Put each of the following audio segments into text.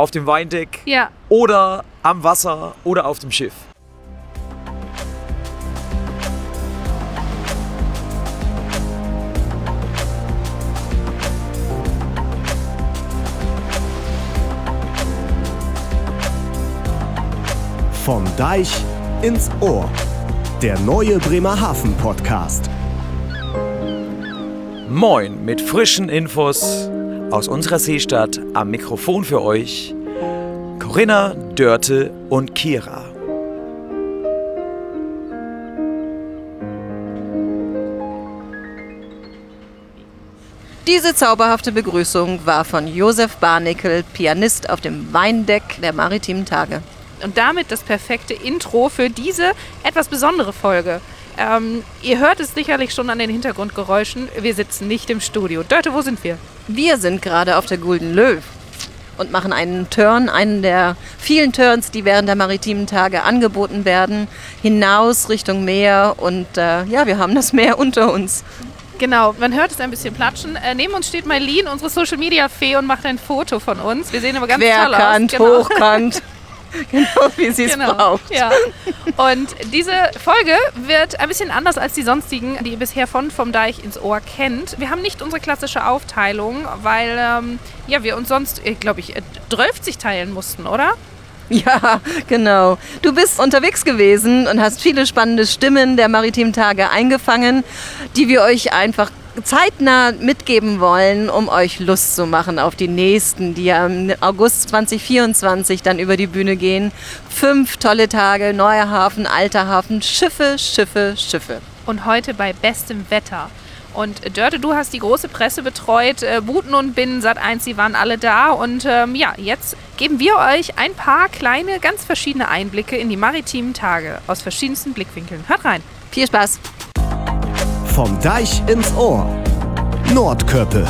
auf dem Weindeck Ja. oder am Wasser oder auf dem Schiff. Vom Deich ins Ohr. Der neue Bremerhaven Podcast. Moin mit frischen Infos aus unserer Seestadt am Mikrofon für euch Corinna, Dörte und Kira. Diese zauberhafte Begrüßung war von Josef Barnickel, Pianist auf dem Weindeck der Maritimen Tage. Und damit das perfekte Intro für diese etwas besondere Folge. Ähm, ihr hört es sicherlich schon an den Hintergrundgeräuschen. Wir sitzen nicht im Studio. Dörte, wo sind wir? Wir sind gerade auf der Gulden Löw und machen einen Turn, einen der vielen Turns, die während der maritimen Tage angeboten werden, hinaus Richtung Meer und äh, ja, wir haben das Meer unter uns. Genau, man hört es ein bisschen platschen. Äh, neben uns steht Mailin, unsere Social Media Fee, und macht ein Foto von uns. Wir sehen aber ganz toll aus. Querkant, Genau. hochkant, genau wie sie es Genau. braucht. Ja. Und diese Folge wird ein bisschen anders als die sonstigen, die ihr bisher von Vom Deich ins Ohr kennt. Wir haben nicht unsere klassische Aufteilung, weil ähm, ja, wir uns sonst, glaube ich, äh, 12 teilen mussten, oder? Ja, genau. Du bist unterwegs gewesen und hast viele spannende Stimmen der Maritimen Tage eingefangen, die wir euch einfach zeitnah mitgeben wollen, um euch Lust zu machen auf die nächsten, die ja im August 2024 dann über die Bühne gehen. Fünf tolle Tage, neuer Hafen, alter Hafen, Schiffe, Schiffe, Schiffe. Und heute bei bestem Wetter. Und Dörte, du hast die große Presse betreut. Äh, Buten und Binnen, Sat1, die waren alle da. Und ähm, ja, jetzt geben wir euch ein paar kleine, ganz verschiedene Einblicke in die maritimen Tage aus verschiedensten Blickwinkeln. Hört rein. Viel Spaß! Vom Deich ins Ohr. Nordköppe.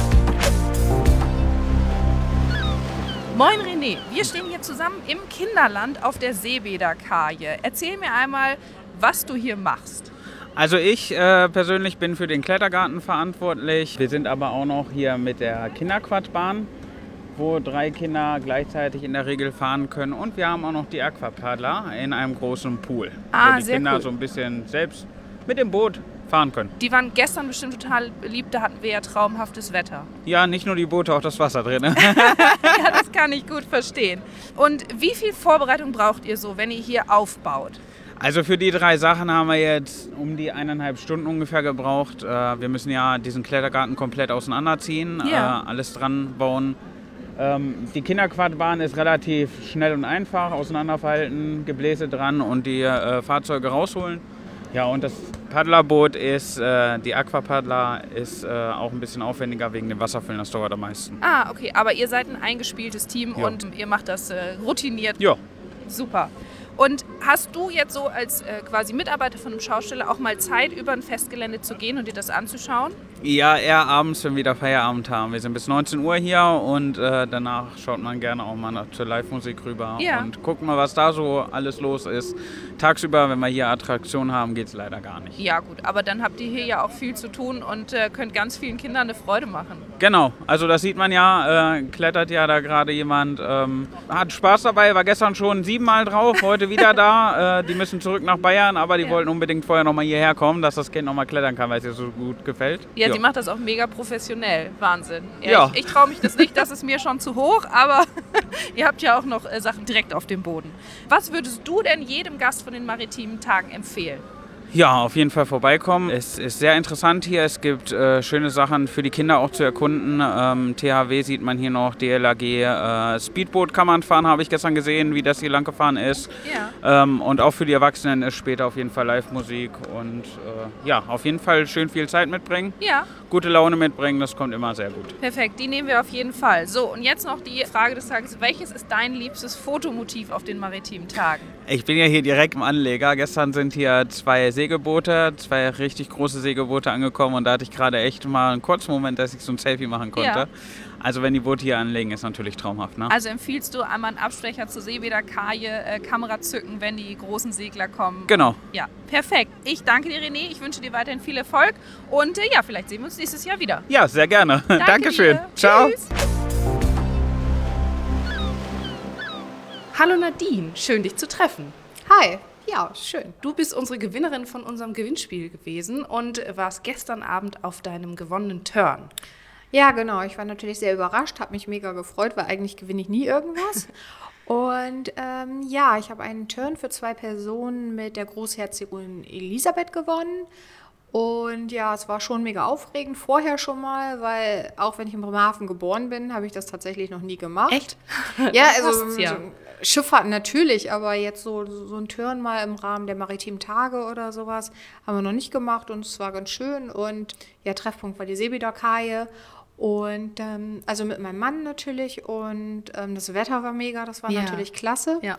Moin René, wir stehen hier zusammen im Kinderland auf der Seebäderkaje. Erzähl mir einmal, was du hier machst. Also ich äh, persönlich bin für den Klettergarten verantwortlich. Wir sind aber auch noch hier mit der Kinderquatschbahn, wo drei Kinder gleichzeitig in der Regel fahren können. Und wir haben auch noch die Aquapaddler in einem großen Pool, Ah, wo die sehr Kinder cool. so ein bisschen selbst mit dem Boot fahren können. Die waren gestern bestimmt total beliebt, da hatten wir ja traumhaftes Wetter. Ja, nicht nur die Boote, auch das Wasser drin. ne? Ja, das kann ich gut verstehen. Und wie viel Vorbereitung braucht ihr so, wenn ihr hier aufbaut? Also für die drei Sachen haben wir jetzt um die eineinhalb Stunden ungefähr gebraucht. Äh, Wir müssen ja diesen Klettergarten komplett auseinanderziehen, Ja. äh, alles dran bauen. Ähm, Die Kinderquadbahn ist relativ schnell und einfach, auseinanderfalten, Gebläse dran und die äh, Fahrzeuge rausholen. Ja, und das Paddlerboot ist, äh, die Aquapaddler ist äh, auch ein bisschen aufwendiger wegen dem Wasserfüllen, das dauert am meisten. Ah, okay, aber ihr seid ein eingespieltes Team Ja. und ihr macht das äh, routiniert. Ja, Super. Und hast du jetzt so als äh, quasi Mitarbeiter von einem Schausteller auch mal Zeit, über ein Festgelände zu gehen und dir das anzuschauen? Ja, eher abends, wenn wir wieder Feierabend haben. Wir sind bis 19 Uhr hier und äh, danach schaut man gerne auch mal zur Live-Musik rüber Ja. und guckt mal, was da so alles los ist. Tagsüber, wenn wir hier Attraktionen haben, geht es leider gar nicht. Ja, gut, aber dann habt ihr hier ja auch viel zu tun und äh, könnt ganz vielen Kindern eine Freude machen. Genau, also das sieht man ja, äh, klettert ja da gerade jemand, ähm, hat Spaß dabei, war gestern schon siebenmal drauf, heute wieder da. Äh, die müssen zurück nach Bayern, aber die Ja. wollten unbedingt vorher nochmal hierher kommen, dass das Kind nochmal klettern kann, weil es ihr so gut gefällt. Ja, Ja. die macht das auch mega professionell. Wahnsinn. Ja. Ich, ich traue mich das nicht, das ist mir schon zu hoch, aber ihr habt ja auch noch äh, Sachen direkt auf dem Boden. Was würdest du denn jedem Gast von den maritimen Tagen empfehlen? Ja, auf jeden Fall vorbeikommen. Es ist sehr interessant hier. Es gibt äh, schöne Sachen für die Kinder auch zu erkunden. Ähm, THW sieht man hier noch, DLAG, äh, Speedboot kann man fahren, habe ich gestern gesehen, wie das hier lang gefahren ist. Ja. Ähm, und auch für die Erwachsenen ist später auf jeden Fall Live-Musik und äh, ja, auf jeden Fall schön viel Zeit mitbringen, Ja, gute Laune mitbringen, das kommt immer sehr gut. perfekt. Die nehmen wir auf jeden Fall. So, und jetzt noch die Frage des Tages. Welches ist dein liebstes Fotomotiv auf den maritimen Tagen? Ich bin ja hier direkt im Anleger. Gestern sind hier zwei Segelboote, zwei richtig große Segelboote angekommen und da hatte ich gerade echt mal einen kurzen Moment, dass ich so ein Selfie machen konnte. Ja. Also wenn die Boote hier anlegen, ist natürlich traumhaft. Ne? Also empfiehlst du einmal einen Absprecher zur Seebäderkaje, äh, Kamera zücken, wenn die großen Segler kommen? Genau. Ja, perfekt. Ich danke dir, René. Ich wünsche dir weiterhin viel Erfolg. Und äh, ja, vielleicht sehen wir uns nächstes Jahr wieder. Ja, sehr gerne. Danke Dankeschön. dir. Ciao. Tschüss. Hallo Nadine, schön dich zu treffen. Hi, ja, schön. Du bist unsere Gewinnerin von unserem Gewinnspiel gewesen und warst gestern Abend auf deinem gewonnenen Turn. Ja, genau. Ich war natürlich sehr überrascht, habe mich mega gefreut, weil eigentlich gewinne ich nie irgendwas. Und ähm, ja, ich habe einen Turn für zwei Personen mit der Großherzogin Elisabeth gewonnen. Und ja, es war schon mega aufregend vorher schon mal, weil auch wenn ich in Bremerhaven geboren bin, habe ich das tatsächlich noch nie gemacht. Echt? Ja, Das also ja. Schifffahrt natürlich, aber jetzt so, so ein Turn mal im Rahmen der maritimen Tage oder sowas haben wir noch nicht gemacht und es war ganz schön. Und ja, Treffpunkt war die Seebäderkaje. Und ähm, also mit meinem Mann natürlich und ähm, das Wetter war mega, das war Ja. natürlich klasse. Ja.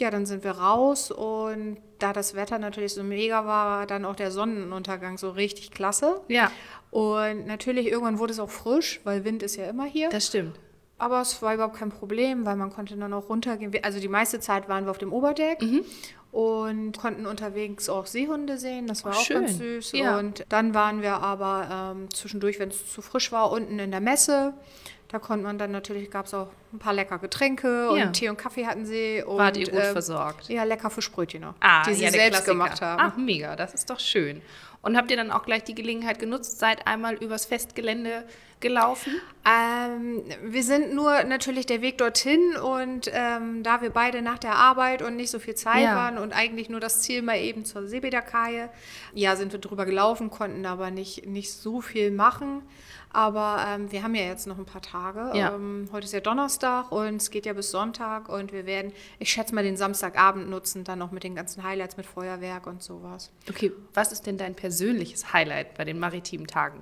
Ja, dann sind wir raus und da das Wetter natürlich so mega war, war dann auch der Sonnenuntergang so richtig klasse. Ja, Und natürlich irgendwann wurde es auch frisch, weil Wind ist ja immer hier. das stimmt. Aber es war überhaupt kein Problem, weil man konnte dann auch runtergehen. Also die meiste Zeit waren wir auf dem Oberdeck Mhm. und konnten unterwegs auch Seehunde sehen. Das war Oh, auch schön. ganz süß. Ja. Und dann waren wir aber ähm, zwischendurch, wenn es zu frisch war, unten in der Messe. Da konnte man dann natürlich, gab es auch ein paar lecker Getränke Ja. und Tee und Kaffee hatten sie. Und, Wart ihr gut ähm, versorgt? Ja, lecker Fischbrötchen noch, Ah, die sie ja, selbst Klassiker. gemacht haben. Ach, mega, das ist doch schön. Und habt ihr dann auch gleich die Gelegenheit genutzt, seid einmal übers Festgelände gelaufen? Ähm, wir sind nur natürlich der Weg dorthin und ähm, da wir beide nach der Arbeit und nicht so viel Zeit Ja. waren und eigentlich nur das Ziel mal eben zur Seebäderkaje, ja, sind wir drüber gelaufen, konnten aber nicht, nicht so viel machen. Aber ähm, wir haben ja jetzt noch ein paar Tage. Ja. Ähm, heute ist ja Donnerstag und es geht ja bis Sonntag und wir werden, ich schätze mal, den Samstagabend nutzen, dann noch mit den ganzen Highlights mit Feuerwerk und sowas. Okay, was ist denn dein persönliches Highlight bei den maritimen Tagen?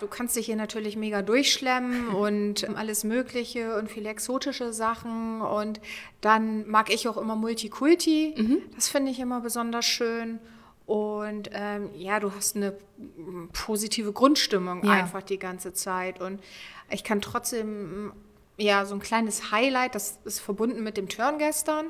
Du kannst dich hier natürlich mega durchschlemmen und alles Mögliche und viele exotische Sachen. Und dann mag ich auch immer Multikulti. Das finde ich immer besonders schön. Und ähm, ja, du hast eine positive Grundstimmung Ja. einfach die ganze Zeit. Und ich kann trotzdem, ja, so ein kleines Highlight, das ist verbunden mit dem Turn gestern,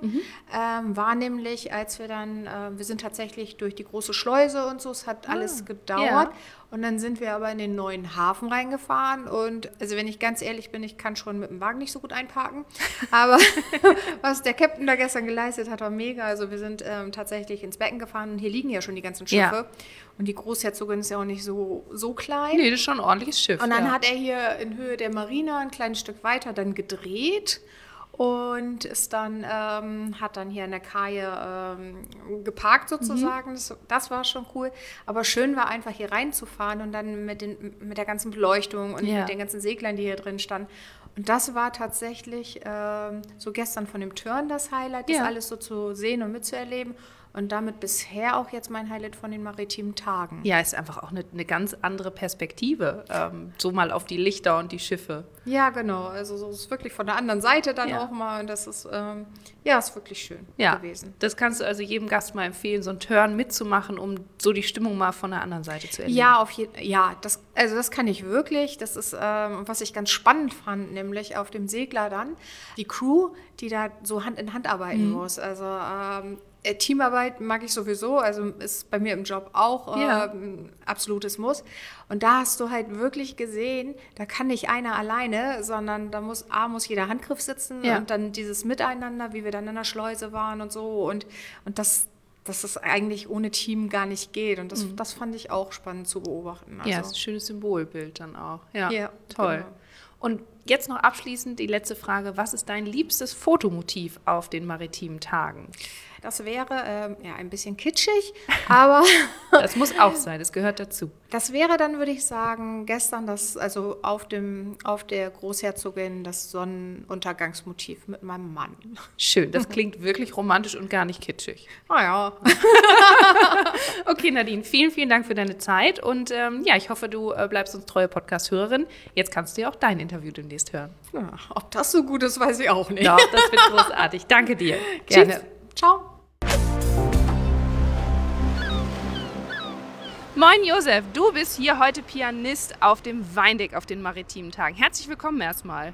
ähm, war nämlich, als wir dann, äh, wir sind tatsächlich durch die große Schleuse und so, es hat alles gedauert. ja. Und dann sind wir aber in den neuen Hafen reingefahren. Und also wenn ich ganz ehrlich bin, ich kann schon mit dem Wagen nicht so gut einparken. Aber was der Captain da gestern geleistet hat, war mega. Also wir sind ähm, tatsächlich ins Becken gefahren und hier liegen ja schon die ganzen Schiffe. Ja. Und die Großherzogin ist ja auch nicht so, so klein. Nee, das ist schon ein ordentliches Schiff. Und dann ja. hat er hier in Höhe der Marina ein kleines Stück weiter dann gedreht und ist dann, ähm, hat dann hier an der Kaje ähm, geparkt sozusagen. Das, das war schon cool. Aber schön war einfach hier reinzufahren und dann mit, den, mit der ganzen Beleuchtung und Ja. mit den ganzen Seglern, die hier drin standen. Und das war tatsächlich ähm, so gestern von dem Turn das Highlight, das Ja. alles so zu sehen und mitzuerleben. Und damit bisher auch jetzt mein Highlight von den maritimen Tagen. ja, ist einfach auch eine, eine ganz andere Perspektive, ähm, so mal auf die Lichter und die Schiffe. Ja, genau. Also so ist wirklich von der anderen Seite dann Ja. auch mal. Und das ist, ähm, ja, ist wirklich schön Ja, gewesen. das kannst du also jedem Gast mal empfehlen, so einen Turn mitzumachen, um so die Stimmung mal von der anderen Seite zu erleben. Ja, auf jeden Ja, das, also das kann ich wirklich. Das ist, ähm, was ich ganz spannend fand, nämlich auf dem Segler dann, die Crew, die da so Hand in Hand arbeiten Mhm. muss. Also ähm, äh, Teamarbeit mag ich sowieso, also ist bei mir im Job auch Ja. ähm, absolutes Muss. Und da hast du halt wirklich gesehen, da kann nicht einer alleine, sondern da muss A, muss jeder Handgriff sitzen Ja. und dann dieses Miteinander, wie wir dann in der Schleuse waren und so. Und, und das, dass es eigentlich ohne Team gar nicht geht. Und das, das fand ich auch spannend zu beobachten. Also, Mhm. Ja, ist ein schönes Symbolbild dann auch. Ja, Ja, toll. genau. Und jetzt noch abschließend die letzte Frage. Was ist dein liebstes Fotomotiv auf den maritimen Tagen? Das wäre ähm, ja ein bisschen kitschig, aber Das muss auch sein, das gehört dazu. das wäre dann, würde ich sagen, gestern das, also auf dem, auf der Großherzogin das Sonnenuntergangsmotiv mit meinem Mann. Schön, das klingt wirklich romantisch und gar nicht kitschig. Naja, Okay, Nadine, vielen, vielen Dank für deine Zeit und ähm, ja, ich hoffe, du äh, bleibst uns treue Podcast-Hörerin. Jetzt kannst du ja auch dein Interview demnächst hören. ja, ob das so gut ist, weiß ich auch nicht. Doch, das wird großartig. Danke dir. Gerne. Tschüss. Ciao. Moin Josef, du bist hier heute Pianist auf dem Weindeck auf den maritimen Tagen. Herzlich willkommen erstmal.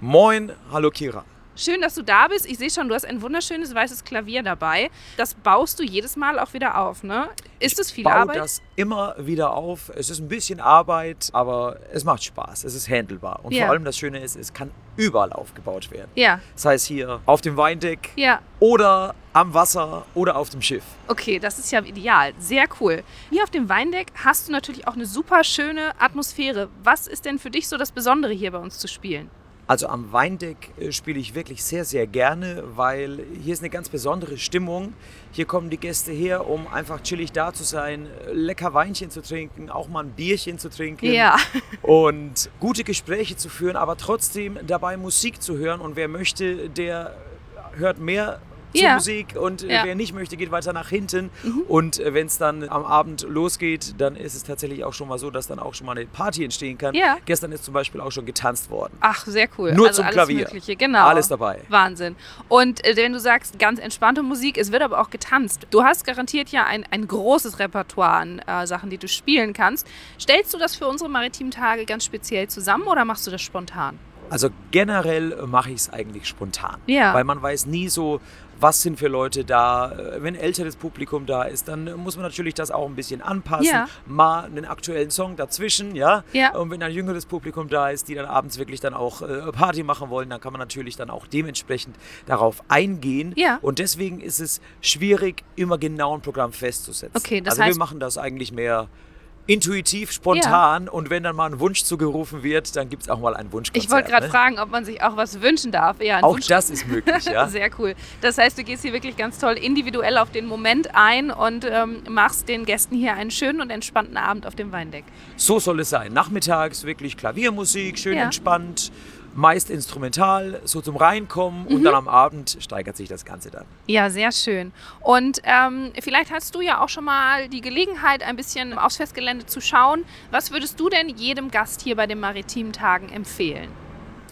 Moin, hallo Kira. Schön, dass du da bist. Ich sehe schon, du hast ein wunderschönes weißes Klavier dabei. Das baust du jedes Mal auch wieder auf, ne? Ist es viel baue Arbeit? das immer wieder auf. Es ist ein bisschen Arbeit, aber es macht Spaß. Es ist handelbar. Und Ja. vor allem das Schöne ist, es kann überall aufgebaut werden. Ja, Das heißt hier auf dem Weindeck ja. oder am Wasser oder auf dem Schiff. Okay, das ist ja ideal. Sehr cool. Hier auf dem Weindeck hast du natürlich auch eine super schöne Atmosphäre. Was ist denn für dich so das Besondere hier bei uns zu spielen? Also am Weindeck äh, spiele ich wirklich sehr, sehr gerne, weil hier ist eine ganz besondere Stimmung. Hier kommen die Gäste her, um einfach chillig da zu sein, lecker Weinchen zu trinken, auch mal ein Bierchen zu trinken Ja. und gute Gespräche zu führen, aber trotzdem dabei Musik zu hören. Und wer möchte, der hört mehr zur Ja. Musik und äh, Ja. wer nicht möchte, geht weiter nach hinten. Und wenn es dann am Abend losgeht, dann ist es tatsächlich auch schon mal so, dass dann auch schon mal eine Party entstehen kann. Ja. Gestern ist zum Beispiel auch schon getanzt worden. Ach, sehr cool. Nur also zum alles Klavier. Mögliche. Genau. Alles dabei. Wahnsinn. Und äh, wenn du sagst, ganz entspannte Musik, es wird aber auch getanzt. Du hast garantiert ja ein, ein großes Repertoire an äh, Sachen, die du spielen kannst. Stellst du das für unsere maritimen Tage ganz speziell zusammen oder machst du das spontan? Also generell mache ich es eigentlich spontan. Ja. Weil man weiß nie so, was sind für Leute da. Äh, Wenn älteres Publikum da ist, dann muss man natürlich das auch ein bisschen anpassen. Ja. Mal einen aktuellen Song dazwischen, ja. Ja. Und wenn ein jüngeres Publikum da ist, die dann abends wirklich dann auch äh, Party machen wollen, dann kann man natürlich dann auch dementsprechend darauf eingehen. Ja. Und deswegen ist es schwierig, immer genau ein Programm festzusetzen. Okay, das also heißt- wir machen das eigentlich mehr intuitiv, spontan und wenn dann mal ein Wunsch zugerufen wird, dann gibt es auch mal ein Wunschkonzert. Ich wollte gerade ne? fragen, ob man sich auch was wünschen darf. Ja, Auch Wunsch- das ist möglich, ja. Sehr cool. Das heißt, du gehst hier wirklich ganz toll individuell auf den Moment ein und ähm, machst den Gästen hier einen schönen und entspannten Abend auf dem Weindeck. So soll es sein. Nachmittags wirklich Klaviermusik, schön Ja. entspannt, meist instrumental, so zum Reinkommen Mhm. und dann am Abend steigert sich das Ganze dann. Ja, sehr schön. Und ähm, vielleicht hast du ja auch schon mal die Gelegenheit, ein bisschen aufs Festgelände zu schauen. Was würdest du denn jedem Gast hier bei den Maritimen Tagen empfehlen?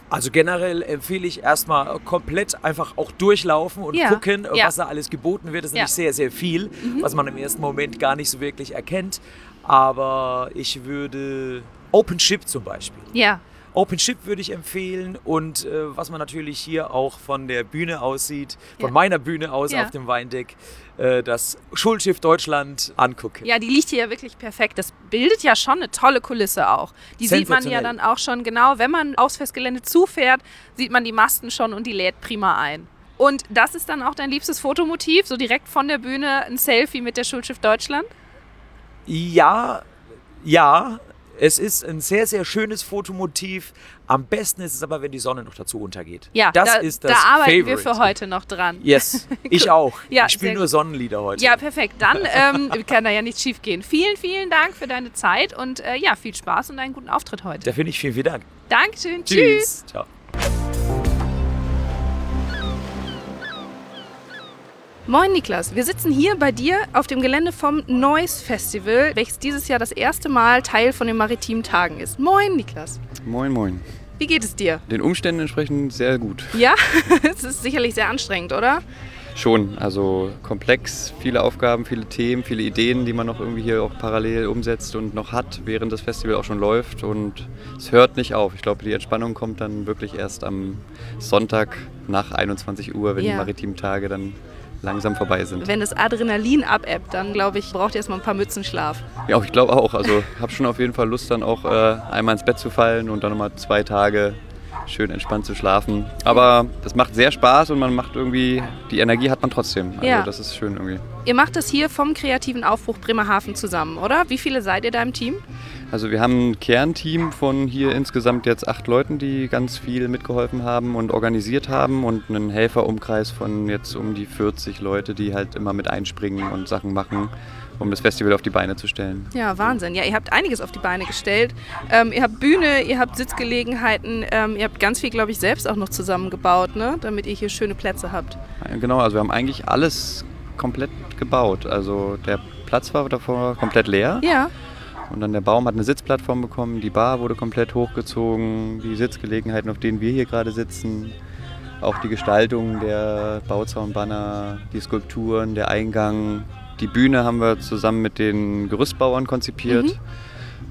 Also generell empfehle ich erstmal komplett einfach auch durchlaufen und Ja, gucken, ja. was da alles geboten wird. Das ist Ja. Mhm. nämlich sehr, sehr viel, was man im ersten Moment gar nicht so wirklich erkennt. Aber ich würde Open Ship zum Beispiel. Ja, Open Ship würde ich empfehlen und äh, was man natürlich hier auch von der Bühne aus sieht, von Ja. meiner Bühne aus Ja. auf dem Weindeck, äh, das Schulschiff Deutschland angucke. ja, die liegt hier ja wirklich perfekt. Das bildet ja schon eine tolle Kulisse auch. Die sieht man ja dann auch schon genau, wenn man aufs Festgelände zufährt, sieht man die Masten schon und die lädt prima ein. Und das ist dann auch dein liebstes Fotomotiv, so direkt von der Bühne ein Selfie mit der Schulschiff Deutschland? Ja, ja, es ist ein sehr, sehr schönes Fotomotiv. Am besten ist es aber, wenn die Sonne noch dazu untergeht. Ja, das da, ist das da arbeiten wir Favorite. für heute noch dran. Yes, ich auch. Ja, ich spiele nur. Sonnenlieder heute. Ja, perfekt. Dann ähm, kann da ja nichts schief gehen. Vielen, vielen Dank für deine Zeit und äh, ja, viel Spaß und einen guten Auftritt heute. Da finde ich vielen, vielen Dank. Dankeschön. Tschüss. Tschüss. Ciao. Moin Niklas, wir sitzen hier bei dir auf dem Gelände vom Noise Festival, welches dieses Jahr das erste Mal Teil von den maritimen Tagen ist. Moin Niklas, Moin, moin. wie geht es dir? Den Umständen entsprechend sehr gut. Ja, es ist sicherlich sehr anstrengend, oder? Schon, also komplex, viele Aufgaben, viele Themen, viele Ideen, die man noch irgendwie hier auch parallel umsetzt und noch hat, während das Festival auch schon läuft. Und es hört nicht auf. Ich glaube, die Entspannung kommt dann wirklich erst am Sonntag nach 21 Uhr, wenn Ja. die maritimen Tage dann langsam vorbei sind. Wenn das Adrenalin abebbt, dann glaube ich, braucht ihr erstmal ein paar Mützen Schlaf. Ja, ich glaube auch. Also habe schon auf jeden Fall Lust, dann auch äh, einmal ins Bett zu fallen und dann nochmal zwei Tage schön entspannt zu schlafen. Aber das macht sehr Spaß und man macht irgendwie, die Energie hat man trotzdem. Also Ja. das ist schön irgendwie. Ihr macht das hier vom kreativen Aufbruch Bremerhaven zusammen, oder? Wie viele seid ihr da im Team? Also wir haben ein Kernteam von hier insgesamt jetzt acht Leuten, die ganz viel mitgeholfen haben und organisiert haben und einen Helferumkreis von jetzt um die 40 Leute, die halt immer mit einspringen und Sachen machen, um das Festival auf die Beine zu stellen. Ja, Wahnsinn. Ja, ihr habt einiges auf die Beine gestellt. Ähm, ihr habt Bühne, ihr habt Sitzgelegenheiten, ähm, ihr habt ganz viel, glaube ich, selbst auch noch zusammengebaut, ne? damit ihr hier schöne Plätze habt. Genau, also wir haben eigentlich alles komplett gebaut. Also der Platz war davor komplett leer Ja, und dann der Baum hat eine Sitzplattform bekommen, die Bar wurde komplett hochgezogen, die Sitzgelegenheiten, auf denen wir hier gerade sitzen, auch die Gestaltung der Bauzaunbanner, die Skulpturen, der Eingang, die Bühne haben wir zusammen mit den Gerüstbauern konzipiert.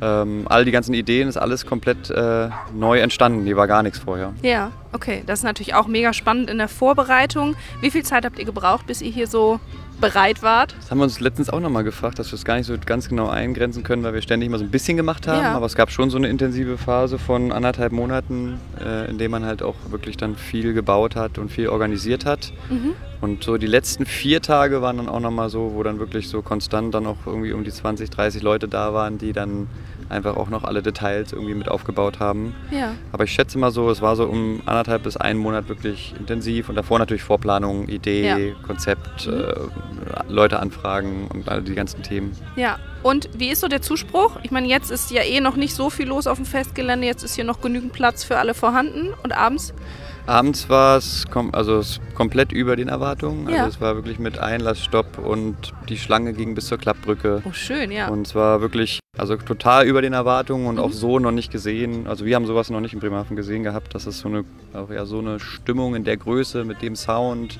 ähm, all die ganzen Ideen ist alles komplett äh, neu entstanden. Hier war gar nichts vorher. Ja, okay. Das ist natürlich auch mega spannend in der Vorbereitung. Wie viel Zeit habt ihr gebraucht, bis ihr hier so bereit wart? Das haben wir uns letztens auch nochmal gefragt, dass wir es gar nicht so ganz genau eingrenzen können, weil wir ständig mal so ein bisschen gemacht haben. Ja. Aber es gab schon so eine intensive Phase von anderthalb Monaten, äh, in der man halt auch wirklich dann viel gebaut hat und viel organisiert hat. Mhm. Und so die letzten vier Tage waren dann auch nochmal so, wo dann wirklich so konstant dann auch irgendwie um die 20, 30 Leute da waren, die dann einfach auch noch alle Details irgendwie mit aufgebaut haben. Ja. Aber ich schätze mal so, es war so um anderthalb bis einen Monat wirklich intensiv und davor natürlich Vorplanung, Idee, Ja. Mhm. Konzept, äh, Leute anfragen und all die ganzen Themen. Ja. Und wie ist so der Zuspruch? Ich meine, jetzt ist ja eh noch nicht so viel los auf dem Festgelände. Jetzt ist hier noch genügend Platz für alle vorhanden. Und abends? Abends war es kom also komplett über den Erwartungen. Ja. Also es war wirklich mit Einlassstopp und die Schlange ging bis zur Klappbrücke. Oh, schön, ja. Und es war wirklich, also total über den Erwartungen und Mhm. auch so noch nicht gesehen. Also wir haben sowas noch nicht in Bremerhaven gesehen gehabt, dass es so eine, auch ja so eine Stimmung in der Größe, mit dem Sound,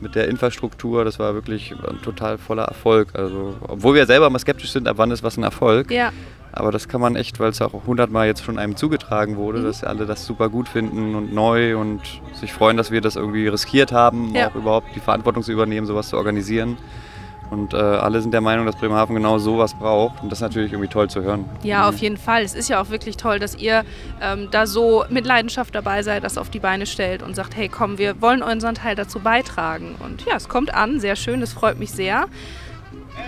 mit der Infrastruktur, das war wirklich ein total voller Erfolg. Also, obwohl wir selber mal skeptisch sind, ab wann ist was ein Erfolg. ja. Aber das kann man echt, weil es auch hundertmal jetzt schon einem zugetragen wurde, Mhm. dass alle das super gut finden und neu und sich freuen, dass wir das irgendwie riskiert haben, Ja. auch überhaupt die Verantwortung zu übernehmen, sowas zu organisieren. Und äh, alle sind der Meinung, dass Bremerhaven genau sowas braucht. Und das ist natürlich irgendwie toll zu hören. Ja, auf jeden Fall. Es ist ja auch wirklich toll, dass ihr ähm, da so mit Leidenschaft dabei seid, das auf die Beine stellt und sagt, hey komm, wir wollen unseren Teil dazu beitragen. Und ja, es kommt an, sehr schön, das freut mich sehr.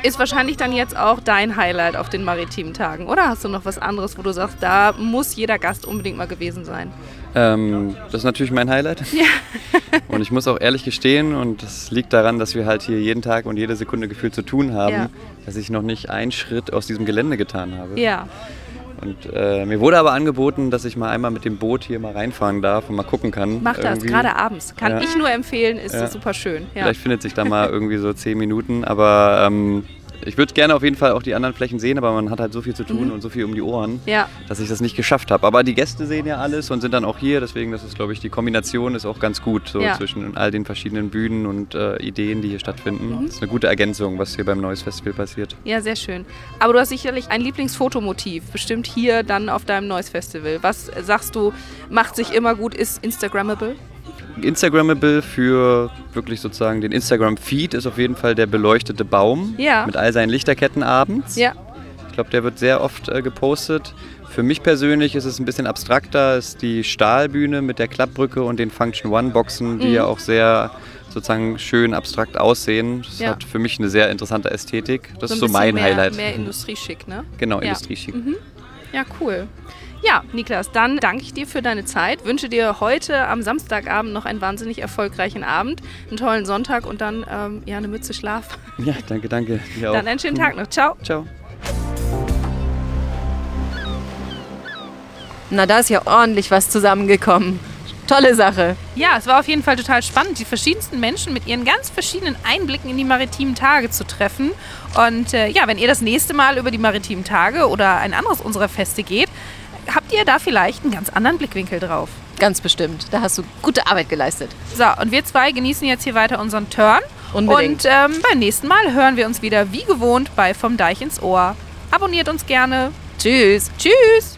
Ist wahrscheinlich dann jetzt auch dein Highlight auf den maritimen Tagen, oder hast du noch was anderes, wo du sagst, da muss jeder Gast unbedingt mal gewesen sein? Ähm, das ist natürlich mein Highlight. Ja. Und ich muss auch ehrlich gestehen, und das liegt daran, dass wir halt hier jeden Tag und jede Sekunde gefühlt zu tun haben, Ja. dass ich noch nicht einen Schritt aus diesem Gelände getan habe. Ja, Und äh, mir wurde aber angeboten, dass ich mal einmal mit dem Boot hier mal reinfahren darf und mal gucken kann. mach das, gerade abends. Kann Ja. ich nur empfehlen, ist Ja. super schön. Ja. Vielleicht findet sich da mal irgendwie so zehn Minuten, aber ähm, ich würde gerne auf jeden Fall auch die anderen Flächen sehen, aber man hat halt so viel zu tun Mhm. und so viel um die Ohren, ja. dass ich das nicht geschafft habe. Aber die Gäste sehen ja alles und sind dann auch hier, deswegen das ist, glaube ich, die Kombination ist auch ganz gut so Ja. zwischen all den verschiedenen Bühnen und äh, Ideen, die hier stattfinden. Mhm. Das ist eine gute Ergänzung, was hier beim Neues Festival passiert. Ja, sehr schön. Aber du hast sicherlich ein Lieblingsfotomotiv, bestimmt hier dann auf deinem Noise Festival. Was sagst du, macht sich immer gut, ist Instagrammable? Instagrammable für wirklich sozusagen den Instagram-Feed ist auf jeden Fall der beleuchtete Baum Ja. mit all seinen Lichterketten abends. Ja. Ich glaube, der wird sehr oft äh, gepostet. Für mich persönlich ist es ein bisschen abstrakter, ist die Stahlbühne mit der Klappbrücke und den Function One-Boxen, die Mhm. ja auch sehr sozusagen schön abstrakt aussehen. Das Ja. hat für mich eine sehr interessante Ästhetik. Das ein ist so mein mehr, Highlight. Mehr industrieschick, ne? Genau, Ja. Industrieschick. Mhm. Ja, cool. Ja, Niklas, dann danke ich dir für deine Zeit. Wünsche dir heute am Samstagabend noch einen wahnsinnig erfolgreichen Abend, einen tollen Sonntag und dann ähm, ja, eine Mütze Schlaf. Ja, danke, danke. Dir Dann auch. einen schönen Tag noch. Ciao. Ciao. Na, da ist ja ordentlich was zusammengekommen. Tolle Sache. Ja, es war auf jeden Fall total spannend, die verschiedensten Menschen mit ihren ganz verschiedenen Einblicken in die maritimen Tage zu treffen. Und äh, ja, wenn ihr das nächste Mal über die maritimen Tage oder ein anderes unserer Feste geht, habt ihr da vielleicht einen ganz anderen Blickwinkel drauf. Ganz bestimmt. Da hast du gute Arbeit geleistet. So, und wir zwei genießen jetzt hier weiter unseren Turn. Unbedingt. Und ähm, beim nächsten Mal hören wir uns wieder wie gewohnt bei Vom Deich ins Ohr. Abonniert uns gerne. Tschüss. Tschüss.